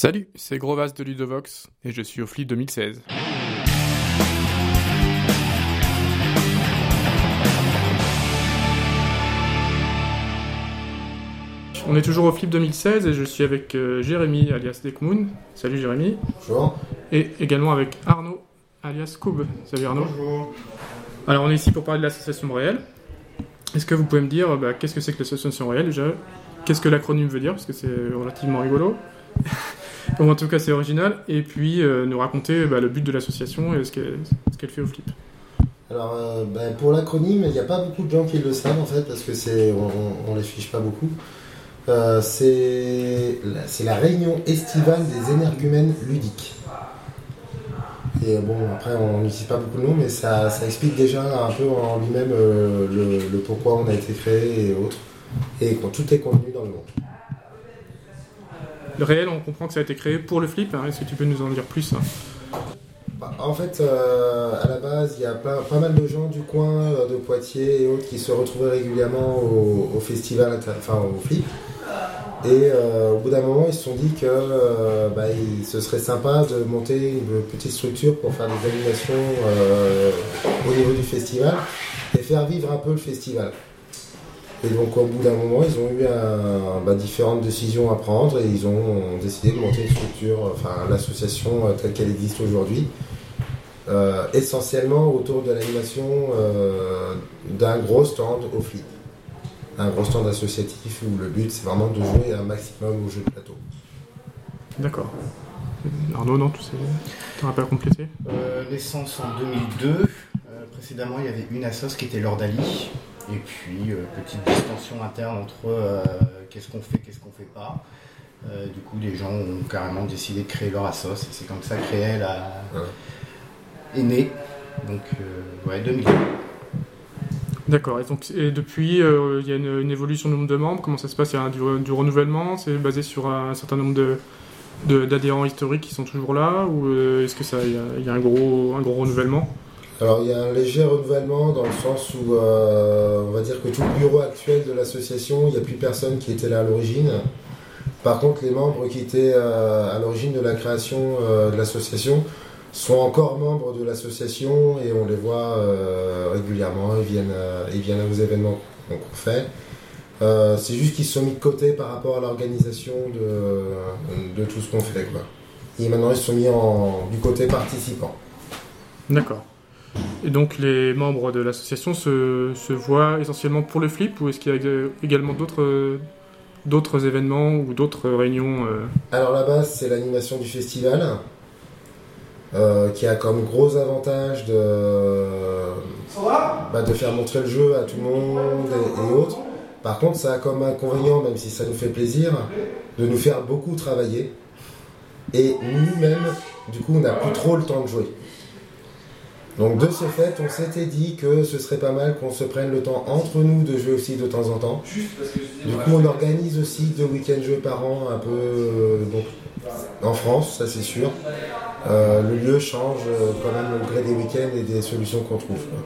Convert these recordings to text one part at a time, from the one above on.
Salut, c'est Grovas de Ludovox et je suis au Flip 2016. On est toujours au Flip 2016 et je suis avec euh, Jérémy alias Dekmoon. Salut Jérémy. Bonjour. Et également avec Arnaud alias Koub. Salut Arnaud. Bonjour. Alors on est ici pour parler de l'association réelle. Est-ce que vous pouvez me dire bah, qu'est-ce que c'est que l'association réelle déjà? Qu'est-ce que l'acronyme veut dire? Parce que c'est relativement rigolo. Ou en tout cas c'est original. Et puis euh, nous raconter bah, le but de l'association et ce qu'elle fait au flip. Alors, euh, ben, pour l'acronyme, il n'y a pas beaucoup de gens qui le savent en fait, parce que c'est, on, on les fiche pas beaucoup. Euh, c'est, la- réunion estivale des énergumènes ludiques. Et bon, après, on n'utilise pas beaucoup de noms, mais ça, explique déjà un peu en lui-même le, le pourquoi on a été créé et autres. Et quand tout est contenu dans le nom. Le réel, on comprend que ça a été créé pour le flip. hein. Est-ce que tu peux nous en dire plus hein? Bah, En fait, euh, à la base, il y a pas, mal de gens du coin, euh, de Poitiers et autres, qui se retrouvaient régulièrement au, festival, au flip. Et euh, au bout d'un moment, ils se sont dit que bah, ce serait sympa de monter une petite structure pour faire des animations au niveau du festival et faire vivre un peu le festival. Et donc au bout d'un moment, ils ont eu un- bah, différentes décisions à prendre et ils ont décidé de monter une structure, enfin l'association euh, telle qu'elle existe aujourd'hui, euh, essentiellement autour de l'animation euh, d'un gros stand au flip. Un gros stand associatif où le but c'est vraiment de jouer un maximum aux jeux de plateau. D'accord. Arnaud, non, tu sais, t'aurais pas complété? Euh, Naissance en 2002. Euh, précédemment, il y avait une assoce qui était l'Ordali. Et puis, euh, petite distension interne entre euh, qu'est-ce qu'on fait, qu'est-ce qu'on fait pas. Euh, du coup, les gens ont carrément décidé de créer leur assoce. Et c'est comme ça que Réel a... est né. Donc, euh, ouais, 2002. D'accord. Et, donc, et depuis, euh, il y a une, une évolution du nombre de membres. Comment ça se passe? Il y a du, du renouvellement? C'est basé sur un certain nombre de de- d'adhérents historiques qui sont toujours là? Ou euh, est-ce que ça, il y a, il y a un, gros, un gros renouvellement? Alors il y a un léger renouvellement dans le sens où euh, on va dire que tout le bureau actuel de l'association, il n'y a plus personne qui était là à l'origine. Par contre, les membres qui étaient euh, à l'origine de la création euh, de l'association sont encore membres de l'association et on les voit euh, régulièrement. Ils viennent, euh, ils viennent aux événements qu'on qu'on fait. Euh, c'est juste qu'ils se sont mis de côté par rapport à l'organisation de, de tout ce qu'on fait. Quoi. Et maintenant, ils se sont mis en, du côté participant. D'accord. Et donc les membres de l'association se, se voient essentiellement pour le flip ou est-ce qu'il y a ég- également d'autres d'autres événements ou d'autres réunions euh, Alors la base, c'est l'animation du festival, euh, qui a comme gros avantage de, bah, de faire montrer le jeu à tout le monde et, et autres. Par contre, ça a comme inconvénient, même si ça nous fait plaisir, de nous faire beaucoup travailler. Et nous-mêmes, du coup, on n'a plus trop le temps de jouer. Donc de ce fait, on s'était dit que ce serait pas mal qu'on se prenne le temps entre nous de jouer aussi de temps en temps. Du coup, on organise aussi deux week-ends jeux par an, un peu euh, donc, en France, ça c'est sûr. Euh, le lieu change euh, quand même au gré des week-ends et des solutions qu'on trouve. quoi.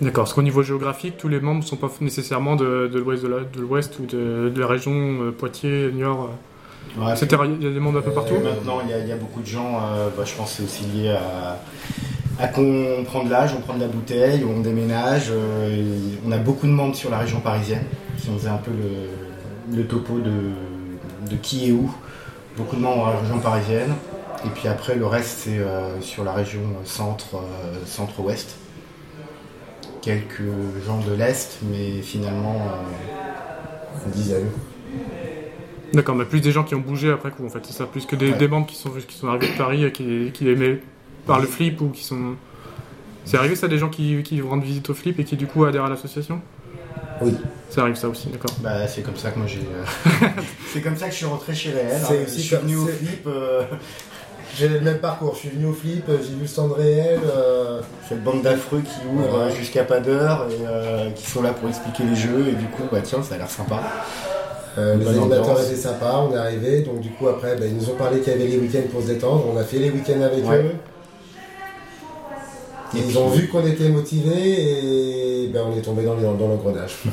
D'accord, parce qu'au niveau géographique, tous les membres ne sont pas nécessairement de, de l'ouest de la- de l'ouest ou de, de la région euh, Poitiers, Niort, euh, Ouais, etc. Il y a des membres un peu partout. Maintenant, il y, a- il y a beaucoup de gens, euh, bah, je pense que c'est aussi lié à, à qu'on prend de l'âge, on prend de la bouteille, on déménage. euh, et on a beaucoup de membres sur la région parisienne. Si on faisait un peu le, le topo de, de qui est où, beaucoup de membres dans la région parisienne. Et puis après, le reste, c'est euh, sur la région centre, euh, centre-ouest. Quelques gens de l'Est, mais finalement, euh, Une dizaine. D'accord, mais plus des gens qui ont bougé après coup en fait, c'est ça, plus que des, Ouais. des membres qui sont, qui sont arrivés de Paris et qui, qui aimaient par le flip ou qui sont. C'est arrivé ça, des gens qui, qui rendent visite au flip et qui du coup adhèrent à l'association? Oui. Ça arrive ça aussi, d'accord. Bah, c'est comme ça que moi j'ai. euh, c'est comme ça que je suis rentré chez Réel. C'est hein. aussi je suis venu au c'est- flip, euh, J'ai le même parcours. Je suis venu au flip, j'ai vu le stand réel. euh, cette bande d'affreux qui ouvre Ouais. euh, jusqu'à pas d'heure et euh, qui sont là pour expliquer les jeux. Et du coup, bah tiens, ça a l'air sympa. euh, les animateurs étaient sympas, on est arrivé. Donc du coup après, bah, ils nous ont parlé qu'il y avait les week-ends pour se détendre. On a fait les week-ends avec Ouais. eux. Et Ils ont vu qu'on était motivés et ben, on est tombé dans, les- dans l'engrenage.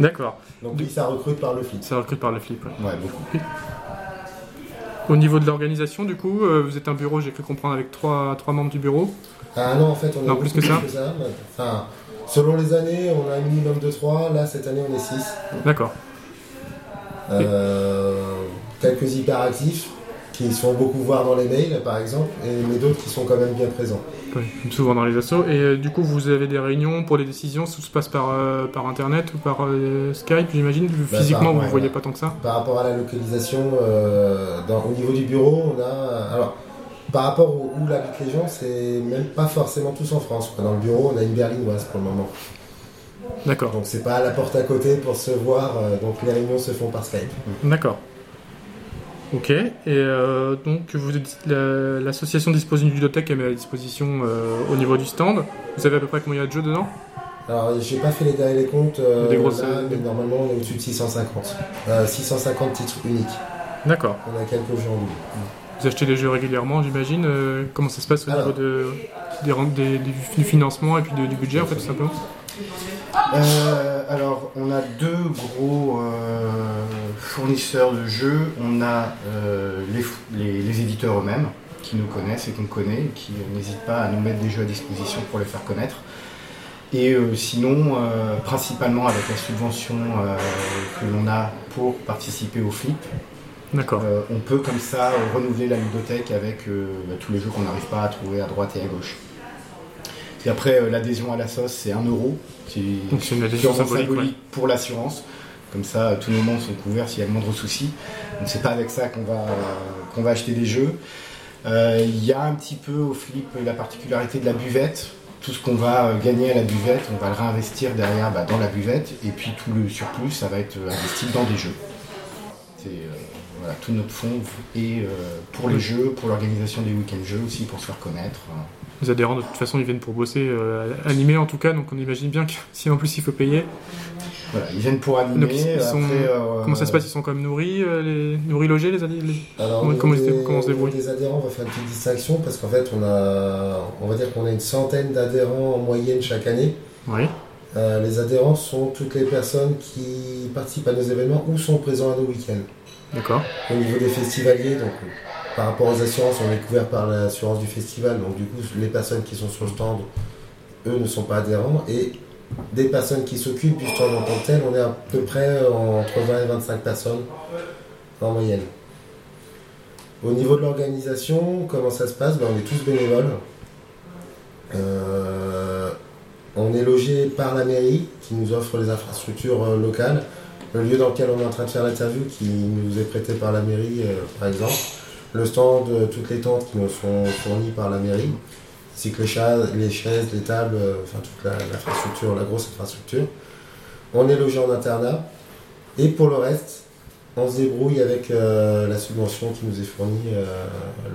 D'accord, Donc oui, ça recrute par le flip. ça recrute par le flip. ouais. Ouais, beaucoup. Au niveau de l'organisation, du coup, euh, vous êtes un bureau, j'ai cru comprendre, avec trois, trois membres du bureau. Ah non, en fait, on est Non, plus que ça. Enfin, selon les années, on a un minimum de 3. Là, cette année, on est 6. D'accord. quelques hyperactifs qui se font beaucoup voir dans les mails, par exemple, et, mais d'autres qui sont quand même bien présents. Oui, souvent dans les assos. Et euh, du coup, vous avez des réunions pour les décisions, tout se passe par, euh, par Internet ou par euh, Skype, j'imagine Bah, Physiquement, par- vous ne ouais, voyez ouais. pas tant que ça Par rapport à la localisation, dans- au niveau du bureau, on a. Alors, par rapport au- où habitent les gens, c'est même pas forcément tous en France. quoi. Dans le bureau, on a une berlinoise pour le moment. D'accord. Donc, c'est pas à la porte à côté pour se voir. donc, les réunions se font par Skype. D'accord. Ok. Et euh, donc, vous l'association dispose d'une bibliothèque qu'elle met à disposition euh, au niveau du stand. Vous savez à peu près combien il y a de jeux dedans? Alors, j'ai pas fait les derniers comptes, euh, Des grosses- là, mais normalement, on est au-dessus de 650. Euh, 650 titres uniques. D'accord. On a quelques jeux en double. Vous achetez des jeux régulièrement, j'imagine. Comment ça se passe au Alors. niveau de, des, du du financement et puis de- du budget, en fait, tout simplement? Euh, alors, on a deux gros euh, fournisseurs de jeux. On a euh, les, f- les- les éditeurs eux-mêmes qui nous connaissent et qu'on connaît et qui n'hésitent pas à nous mettre des jeux à disposition pour les faire connaître. Et sinon, principalement avec la subvention que l'on a pour participer au flip, D'accord. on peut comme ça renouveler la ludothèque avec bah, tous les jeux qu'on n'arrive pas à trouver à droite et à gauche. Et après, euh, l'adhésion à la sauce, c'est 1 euro. qui- une adhésion purement symbolique, pour l'assurance. Comme ça, euh, tous nos membres sont couverts s'il y a le moindre souci. Donc, c'est pas avec ça qu'on va, euh, qu'on va acheter des jeux. Il y a un petit peu au flip la particularité de la buvette. Tout ce qu'on va gagner à la buvette, on va le réinvestir derrière bah, dans la buvette. Et puis tout le surplus, ça va être investi dans des jeux. C'est euh, voilà, tout notre fonds et euh, pour les jeux, pour l'organisation des week-ends jeux aussi, pour se faire connaître. Les adhérents, de toute façon, ils viennent pour bosser, euh, animer en tout cas, donc on imagine bien que si en plus il faut payer. Voilà, ils viennent pour animer. Donc, ils sont- après, euh, Comment ça se passe? Ils sont quand même nourris, euh, les... nourris logés, les, les- Alors, Comment- comment se- des- comment on se débrouille des adhérents, on va faire une petite distinction parce qu'en fait, on a, on va dire qu'on a une centaine d'adhérents en moyenne chaque année. Oui. Les adhérents sont toutes les personnes qui participent à nos événements ou sont présents à nos week-ends. D'accord. Au niveau des festivaliers, donc par rapport aux assurances, on est couvert par l'assurance du festival. Donc du coup, les personnes qui sont sur le stand, eux ne sont pas adhérents. Et des personnes qui s'occupent du stand en tant que tel, on est à peu près entre 20 et 25 personnes en moyenne. Au niveau de l'organisation, comment ça se passe? Ben, On est tous bénévoles. Euh, on est logé par la mairie qui nous offre les infrastructures euh, locales. Le lieu dans lequel on est en train de faire l'interview qui nous est prêté par la mairie, euh, par exemple. Le stand, euh, toutes les tentes qui nous sont fournies par la mairie. Ainsi que les, chaises, les tables, euh, enfin toute la- l'infrastructure, la, grosse infrastructure. On est logé en internat. Et pour le reste, on se débrouille avec euh, la subvention qui nous est fournie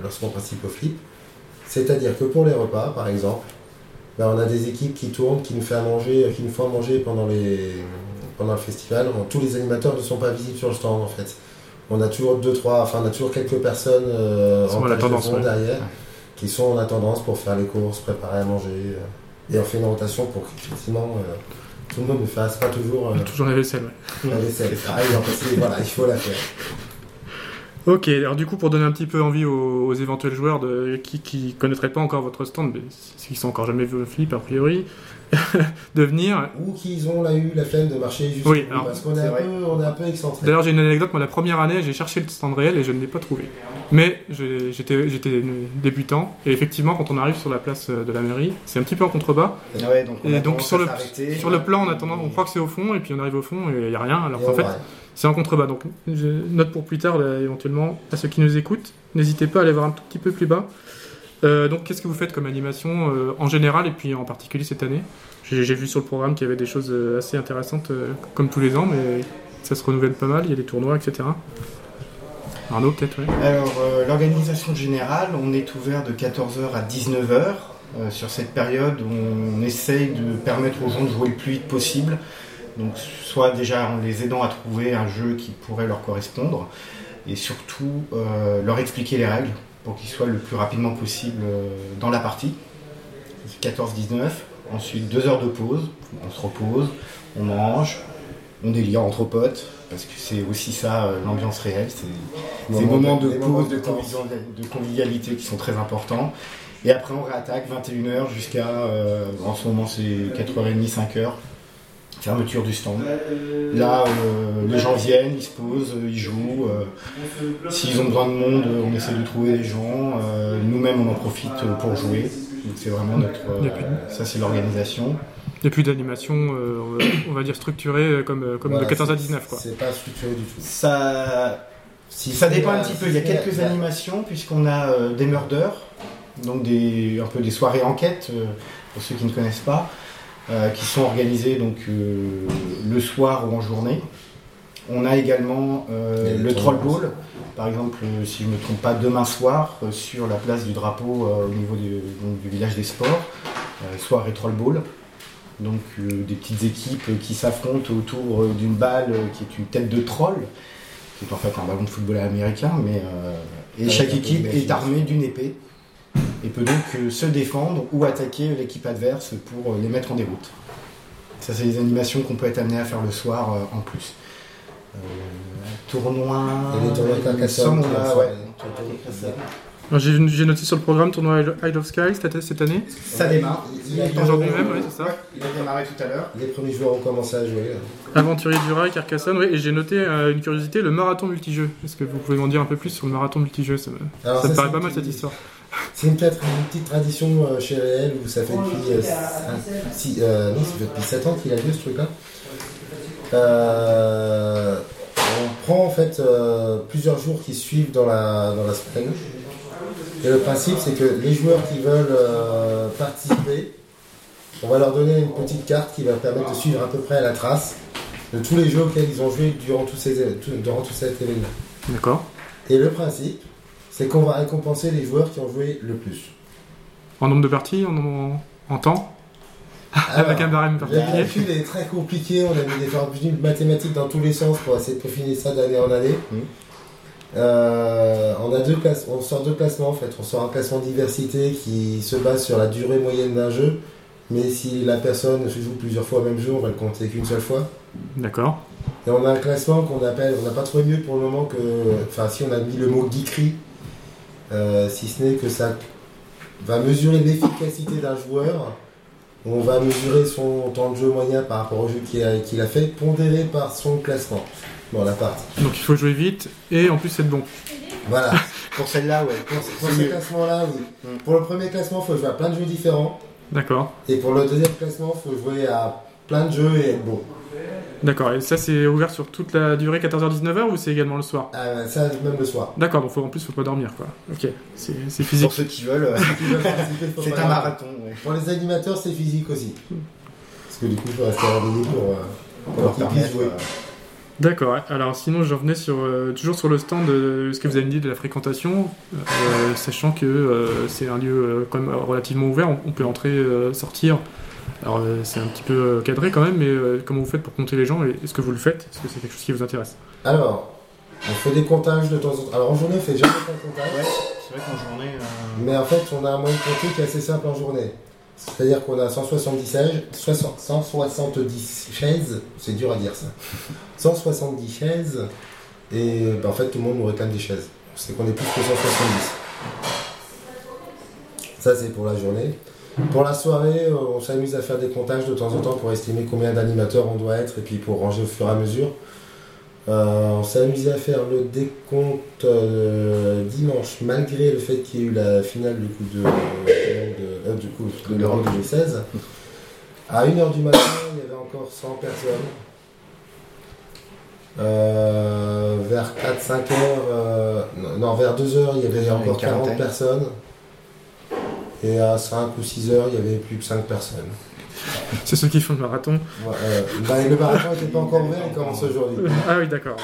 lorsqu'on participe au flip. C'est-à-dire que pour les repas, par exemple, ben, on a des équipes qui tournent, qui nous, fait manger, qui nous font à manger pendant, les, pendant le festival. Tous les animateurs ne sont pas visibles sur le stand en fait. On a toujours deux, trois, enfin on a toujours quelques personnes euh, en la tendance, ouais. derrière qui sont en attendance pour faire les courses, préparer à manger. euh, et on fait une rotation pour qu'effectivement euh, tout le monde ne fasse pas toujours euh, Toujours la vaisselle, ouais. la vaisselle. Ah oui, parce que, voilà, il faut la faire. Ok, alors du coup, pour donner un petit peu envie aux, aux éventuels joueurs de, qui, qui connaîtraient pas encore votre stand, mais s'ils sont encore jamais vu flip, a priori, de venir. Ou qu'ils ont là, eu la flemme de marcher jusqu'au Oui, alors, parce qu'on est, est un peu excentré. D'ailleurs, j'ai une anecdote. Moi, la première année, j'ai cherché le stand réel et je ne l'ai pas trouvé. Mais j'étais débutant et effectivement, quand on arrive sur la place euh, de la mairie, c'est un petit peu en contrebas. Ouais, donc on Et donc sur le, s'arrêter. sur le plan, on, attend, on croit que c'est au fond et puis on arrive au fond et il n'y a rien. Alors qu'en fait, c'est en contrebas. Donc, je note pour plus tard, là, éventuellement, à ceux qui nous écoutent, n'hésitez pas à aller voir un tout petit peu plus bas. Euh, donc, qu'est-ce que vous faites comme animation euh, en général et puis en particulier cette année? J'ai vu sur le programme qu'il y avait des choses euh, assez intéressantes, euh, comme tous les ans, mais ça se renouvelle pas mal. Il y a des tournois, etc. Arnaud, peut-être, ouais. Alors, euh, l'organisation générale, on est ouvert de 14h à 19h. Euh, sur cette période, on essaye de permettre aux gens de jouer le plus vite possible. Donc, soit déjà en les aidant à trouver un jeu qui pourrait leur correspondre, et surtout euh, leur expliquer les règles pour qu'ils soient le plus rapidement possible euh, dans la partie. C'est 14-19. Ensuite, deux heures de pause. On se repose, on mange, on délire entre potes, parce que c'est aussi ça euh, l'ambiance réelle, c'est ces Moment moments de pause, de, convivialité qui sont très importants. Et après on réattaque 21h jusqu'à, euh, en ce moment c'est 4h30, 5h, fermeture du stand. Là euh, les gens viennent, ils se posent, euh, ils jouent. euh, S'ils ont besoin de monde, euh, on essaie de trouver des gens. euh, Nous-mêmes on en profite euh, pour jouer. Donc c'est vraiment notre... euh, ça c'est l'organisation. Il n'y a plus d'animation, euh, on va- dire structurée euh, comme, euh, comme Voilà, de 14 à c'est- 19. Quoi. C'est pas structuré du tout. Ça, Si Ça dépend un petit peu. Il y a quelques animations puisqu'on a euh, des murders, donc des, un peu des soirées enquêtes euh, pour ceux qui ne connaissent pas, euh, qui sont organisées donc euh, le soir ou en journée. On a également euh, le troll ball, par exemple, euh, si je ne me trompe pas, demain soir euh, sur la place du drapeau euh, au niveau du, donc, du village des sports, euh, soirée troll ball. Donc euh, des petites équipes euh, qui s'affrontent autour euh, d'une balle euh, qui est une tête de troll, qui est en fait un ballon de football américain, mais euh, et chaque équipe est armée d'une épée et peut donc euh, se défendre ou attaquer l'équipe adverse pour euh, les mettre en déroute. Ça, c'est des animations qu'on peut être amené à faire le soir euh, en plus. Euh, tournoi. J'ai j'ai noté sur le programme tournoi Isle of Sky cette, année. Ça démarre. Aujourd'hui même, oui, c'est ça. Il a démarré tout à l'heure. Les premiers joueurs ont commencé à jouer. là. Aventurier du Rail, Carcassonne, oui, et j'ai noté euh, une curiosité, le marathon multijeu. Est-ce que vous pouvez m'en dire un peu plus sur le marathon multijeu? Ça me, paraît pas mal cette histoire. C'est une, petite- une petite tradition euh, chez Réel où ça fait depuis. euh, cinq- six- euh, non, ça fait depuis 7 ans qu'il a lieu ce truc-là. Euh, on prend en fait euh, plusieurs jours qui suivent dans la, dans la semaine. Et le principe, c'est que les joueurs qui veulent euh, participer, on va leur donner une petite carte qui va permettre de suivre à peu près la trace de tous les jeux auxquels ils ont joué durant, tous ces, tout- durant tout cet événement. D'accord. Et le principe, c'est qu'on va récompenser les joueurs qui ont joué le plus. En nombre de parties, en, en, en temps Avec un barème particulier calcul est très compliqué, on a mis des formules mathématiques dans tous les sens pour essayer de peaufiner ça d'année en année. Mhm. Euh, on, a deux on sort deux classements en fait. On sort un classement diversité qui se base sur la durée moyenne d'un jeu, mais si la personne se joue plusieurs fois au même jeu, on va le compter qu'une seule fois. D'accord. Et on a un classement qu'on appelle, on n'a pas trouvé mieux pour le moment que, enfin si on a mis le mot geekery, euh, si ce n'est que ça va mesurer l'efficacité d'un joueur, on va mesurer son temps de jeu moyen par rapport au jeu qu'il a, fait, pondéré par son classement dans la partie. Donc il faut jouer vite et en plus être bon. Voilà, Pour celle-là, ouais. pour, pour ce classement-là, oui. Mm. Pour le premier classement, il faut jouer à plein de jeux différents, D'accord. et pour le deuxième classement, il faut jouer à plein de jeux et être bon. D'accord. Et ça, c'est ouvert sur toute la durée 14h-19h ou c'est également le soir Euh, ça, même le soir. D'accord, donc faut, en plus, faut pas dormir, quoi. Ok, c'est physique. Pour ceux qui veulent, euh, c'est un dormir. marathon. ouais. Pour les animateurs, c'est physique aussi. Parce que du coup, il faut rester réveillé pour, euh, Pour pour leur qu'ils jouer. euh, D'accord. Alors sinon, je revenais sur euh, toujours sur le stand de ce que vous avez dit de la fréquentation, euh, sachant que euh, c'est un lieu euh, quand même relativement ouvert. On, on peut entrer, euh, sortir. Alors euh, c'est un petit peu euh, cadré quand même, mais euh, comment vous faites pour compter les gens et Est-ce que vous le faites? Est-ce que c'est quelque chose qui vous intéresse? Alors, on fait des comptages de temps en temps. Alors en journée, on fait jamais de comptage. Ouais, c'est vrai qu'en journée. euh, Mais en fait, on a un moyen de compter qui est assez simple en journée. C'est-à-dire qu'on a 170 chaises, 60 170 chaises, c'est dur à dire ça. 170 chaises, et ben, en fait, tout le monde nous réclame des chaises. C'est qu'on est plus que 170. Ça, c'est pour la journée. Pour la soirée, euh, on s'amuse à faire des comptages de temps en temps pour estimer combien d'animateurs on doit être et puis pour ranger au fur et à mesure. Euh, on s'est amusé à faire le décompte euh, dimanche, malgré le fait qu'il y ait eu la finale du coup de, de, euh, du coup, de l'Euro 2016. À 1h du matin, il y avait encore 100 personnes. Vers 4-5 heures, non, vers 2 heures, il y avait encore 40 quarantaine. personnes. Et à 5 ou 6 heures, il y avait plus que 5 personnes. C'est ceux qui font le marathon. Ouais, euh, bah, le marathon n'était pas encore ouvert, il commence aujourd'hui. Ah oui, d'accord.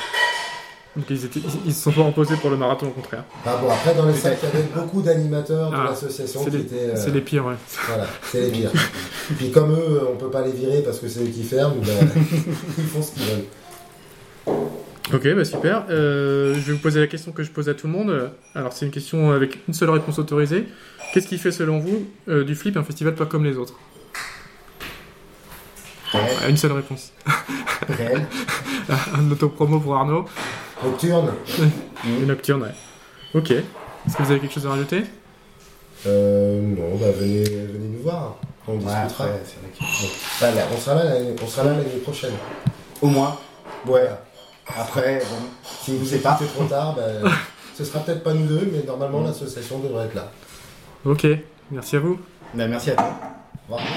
Donc ils, étaient, ils- se sont pas reposés pour le marathon au contraire. Ah bon, après, dans les salles, il y avait beaucoup d'animateurs de Ah, l'association qui les, étaient. euh, c'est les pires, ouais. Voilà, c'est les pires. Puis comme eux, on peut pas les virer parce que c'est eux qui ferment, ben, ils font ce qu'ils veulent. Ok, bah super. Euh, je vais vous poser la question que je pose à tout le monde. Alors, c'est une question avec une seule réponse autorisée. Qu'est-ce qui fait, selon vous, euh, du flip un festival pas comme les autres Réel. Une seule réponse. Réel. Un autopromo pour Arnaud. Nocturne Une nocturne, ouais. Ok. Est-ce que vous avez quelque chose à rajouter euh, Non, bah venez, venez nous voir. On Ouais, discutera. vrai que- bon. Bah, là, on sera là l'année on sera là l'année prochaine. Au moins. Ouais. Après, bon, Si vous écoutez trop tard, bah, ce sera peut-être pas nous deux, mais normalement l'association devrait être là. Ok. Merci à vous. bah, merci à toi. Au revoir.